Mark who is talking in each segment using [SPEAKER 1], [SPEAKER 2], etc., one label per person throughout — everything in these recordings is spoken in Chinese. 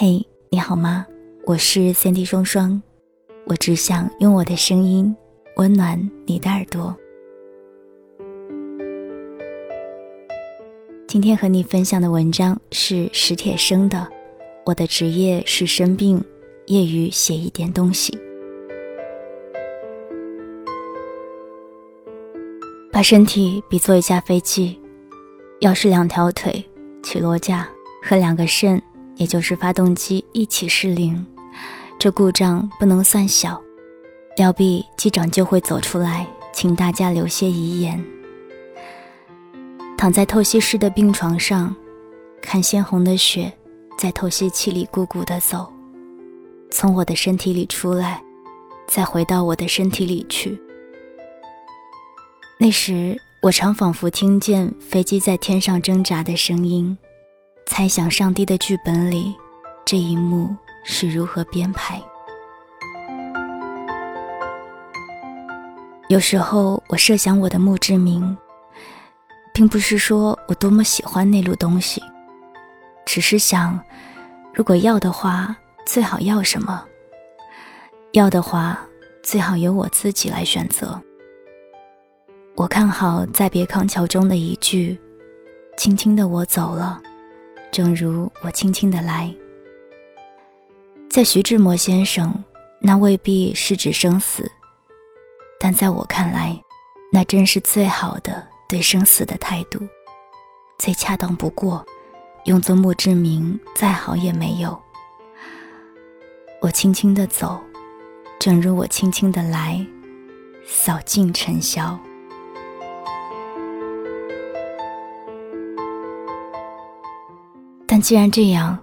[SPEAKER 1] 嘿，你好吗？我是三 D 双双，我只想用我的声音温暖你的耳朵。今天和你分享的文章是史铁生的《我的职业是生病，业余写一点东西》。把身体比作一架飞机，要是两条腿、起落架和两个肾。也就是发动机一起失灵，这故障不能算小，料必机长就会走出来，请大家留些遗言。躺在透析室的病床上，看鲜红的血在透析器里咕咕地走，从我的身体里出来，再回到我的身体里去。那时，我常仿佛听见飞机在天上挣扎的声音。猜想上帝的剧本里，这一幕是如何编排？有时候我设想我的墓志铭，并不是说我多么喜欢那路东西，只是想，如果要的话，最好要什么？要的话，最好由我自己来选择。我看好《再别康桥》中的一句：“轻轻的我走了。”正如我轻轻的来，在徐志摩先生，那未必是指生死，但在我看来，那真是最好的对生死的态度，最恰当不过，用作墓志铭再好也没有。我轻轻的走，正如我轻轻的来，扫尽尘嚣。既然这样，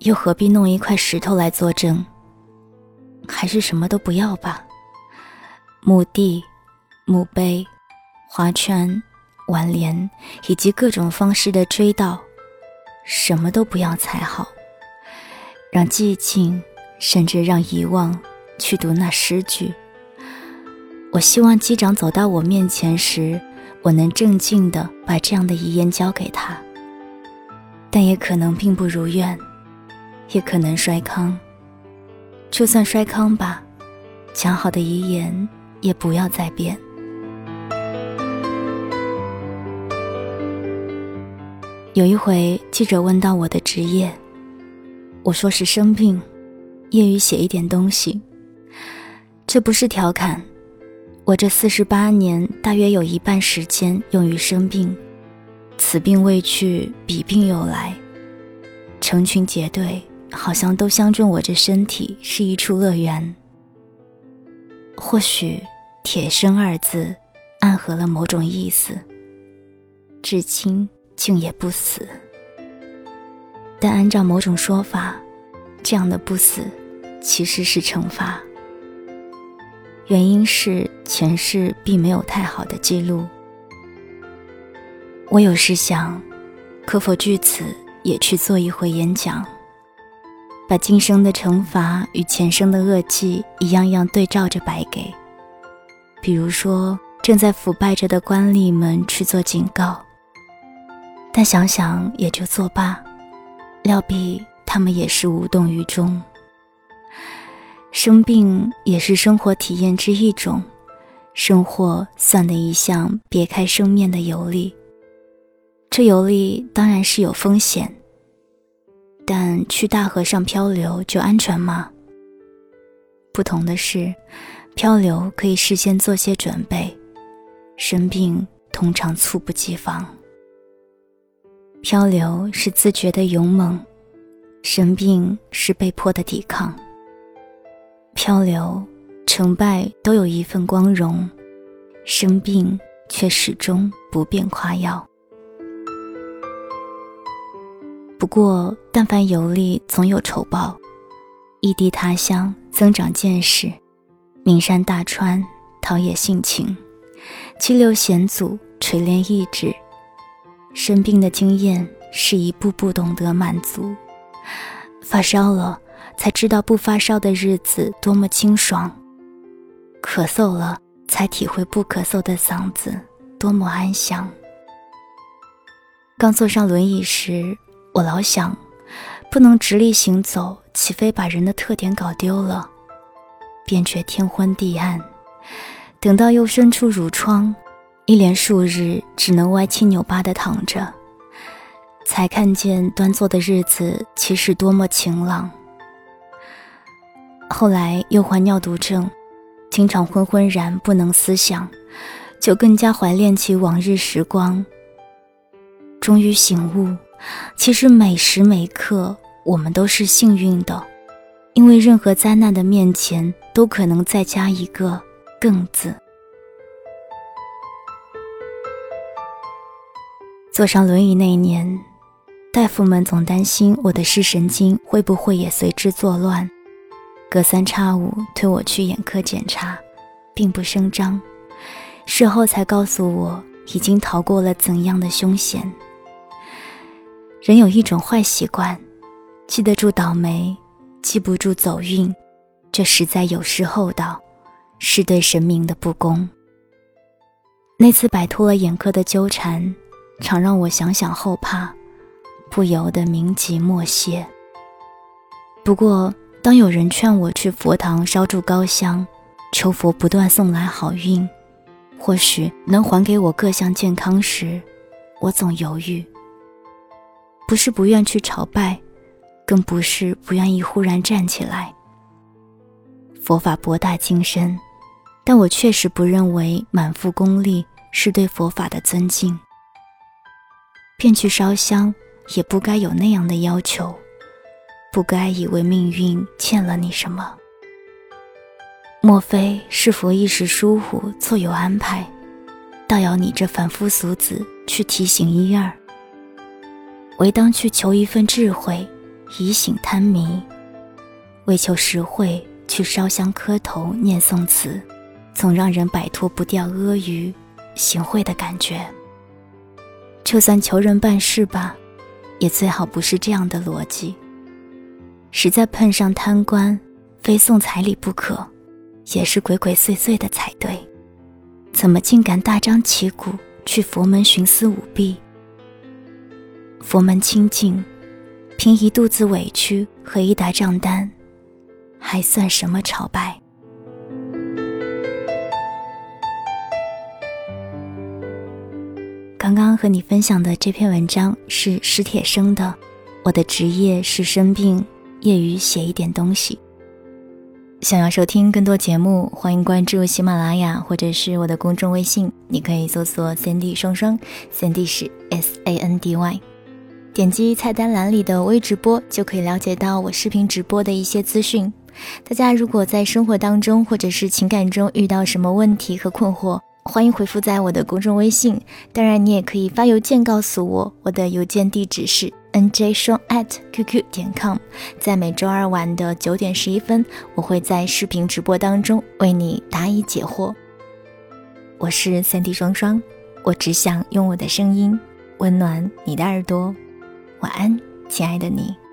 [SPEAKER 1] 又何必弄一块石头来作证？还是什么都不要吧。墓地、墓碑、花圈、挽联，以及各种方式的追悼，什么都不要才好。让寂静，甚至让遗忘，去读那诗句。我希望机长走到我面前时，我能静静地把这样的遗言交给他。但也可能并不如愿，也可能摔康。就算摔康吧，讲好的遗言也不要再变。有一回，记者问到我的职业，我说是生病，业余写一点东西。这不是调侃，我这四十八年大约有一半时间用于生病。此病未去，彼病又来，成群结队，好像都相中我这身体是一处乐园。或许“铁生”二字暗合了某种意思，至今竟也不死。但按照某种说法，这样的不死其实是惩罚。原因是前世并没有太好的记录。我有时想，可否据此也去做一回演讲，把今生的惩罚与前生的恶迹一样样对照着摆给，比如说正在腐败着的官吏们去做警告。但想想也就作罢，料必他们也是无动于衷。生病也是生活体验之一种，生活算的一项别开生面的游历。这游历当然是有风险，但去大河上漂流就安全吗？不同的是，漂流可以事先做些准备，生病通常猝不及防。漂流是自觉的勇猛，生病是被迫的抵抗。漂流成败都有一份光荣，生病却始终不便夸耀。不过，但凡游历，总有酬报。异地他乡，增长见识；名山大川，陶冶性情；激流险阻，锤炼意志。生病的经验，是一步步懂得满足。发烧了，才知道不发烧的日子多么清爽；咳嗽了，才体会不咳嗽的嗓子多么安详。刚坐上轮椅时。我老想，不能直立行走，岂非把人的特点搞丢了？便觉天昏地暗。等到又伸出乳疮，一连数日只能歪七扭八地躺着，才看见端坐的日子其实多么晴朗。后来又患尿毒症，经常昏昏然不能思想，就更加怀念起往日时光。终于醒悟，其实每时每刻我们都是幸运的，因为任何灾难的面前都可能再加一个“更”字。坐上轮椅那一年，大夫们总担心我的视神经会不会也随之作乱，隔三差五推我去眼科检查，并不声张。事后才告诉我，已经逃过了怎样的凶险。人有一种坏习惯，记得住倒霉，记不住走运，这实在有失厚道，是对神明的不公。那次摆脱了眼科的纠缠，常让我想想后怕，不由得铭记莫谢。不过，当有人劝我去佛堂烧柱高香，求佛不断送来好运，或许能还给我各项健康时，我总犹豫。不是不愿去朝拜，更不是不愿意忽然站起来。佛法博大精深，但我确实不认为满腹功利是对佛法的尊敬。便去烧香，也不该有那样的要求，不该以为命运欠了你什么。莫非是佛一时疏忽，错有安排，倒要你这凡夫俗子去提醒一二？唯当去求一份智慧，以醒贪迷；为求实惠，去烧香磕头念诵词，总让人摆脱不掉阿谀行贿的感觉。就算求人办事吧，也最好不是这样的逻辑。实在碰上贪官，非送彩礼不可，也是鬼鬼祟祟的才对。怎么竟敢大张旗鼓去佛门徇私舞弊？佛门清净，凭一肚子委屈和一沓账单，还算什么朝拜？刚刚和你分享的这篇文章是史铁生的。我的职业是生病，业余写一点东西。想要收听更多节目，欢迎关注喜马拉雅或者是我的公众微信，你可以搜索 “Sandy 双双 ”，Sandy 是 S A N D Y。点击菜单栏里的微直播，就可以了解到我视频直播的一些资讯。大家如果在生活当中或者是情感中遇到什么问题和困惑，欢迎回复在我的公众微信。当然，你也可以发邮件告诉我，我的邮件地址是 nj 双 at qq 点 com。在每周二晚的九点十一分，我会在视频直播当中为你答疑解惑。我是三 D 双双，我只想用我的声音温暖你的耳朵。晚安，亲爱的你。